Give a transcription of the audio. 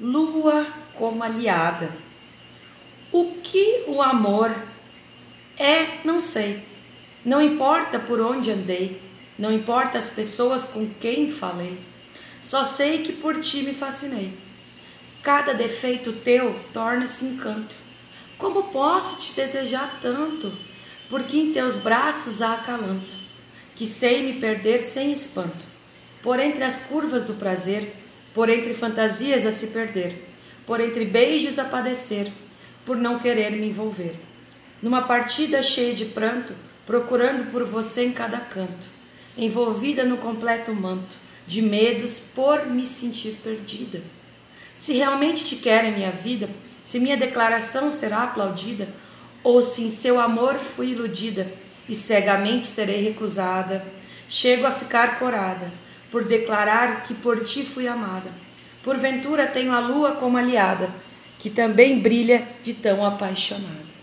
lua como aliada. O que o amor é, não sei. Não importa por onde andei, não importa as pessoas com quem falei. Só sei que por ti me fascinei. Cada defeito teu torna-se encanto. Como posso te desejar tanto? Porque em teus braços há acalanto, que sei me perder sem espanto. Por entre as curvas do prazer, por entre fantasias a se perder, por entre beijos a padecer, por não querer me envolver. Numa partida cheia de pranto, procurando por você em cada canto, envolvida no completo manto de medos por me sentir perdida. Se realmente te quero em minha vida, se minha declaração será aplaudida, ou se em seu amor fui iludida e cegamente serei recusada, chego a ficar corada por declarar que por ti fui amada. Porventura tenho a lua como aliada, que também brilha de tão apaixonada.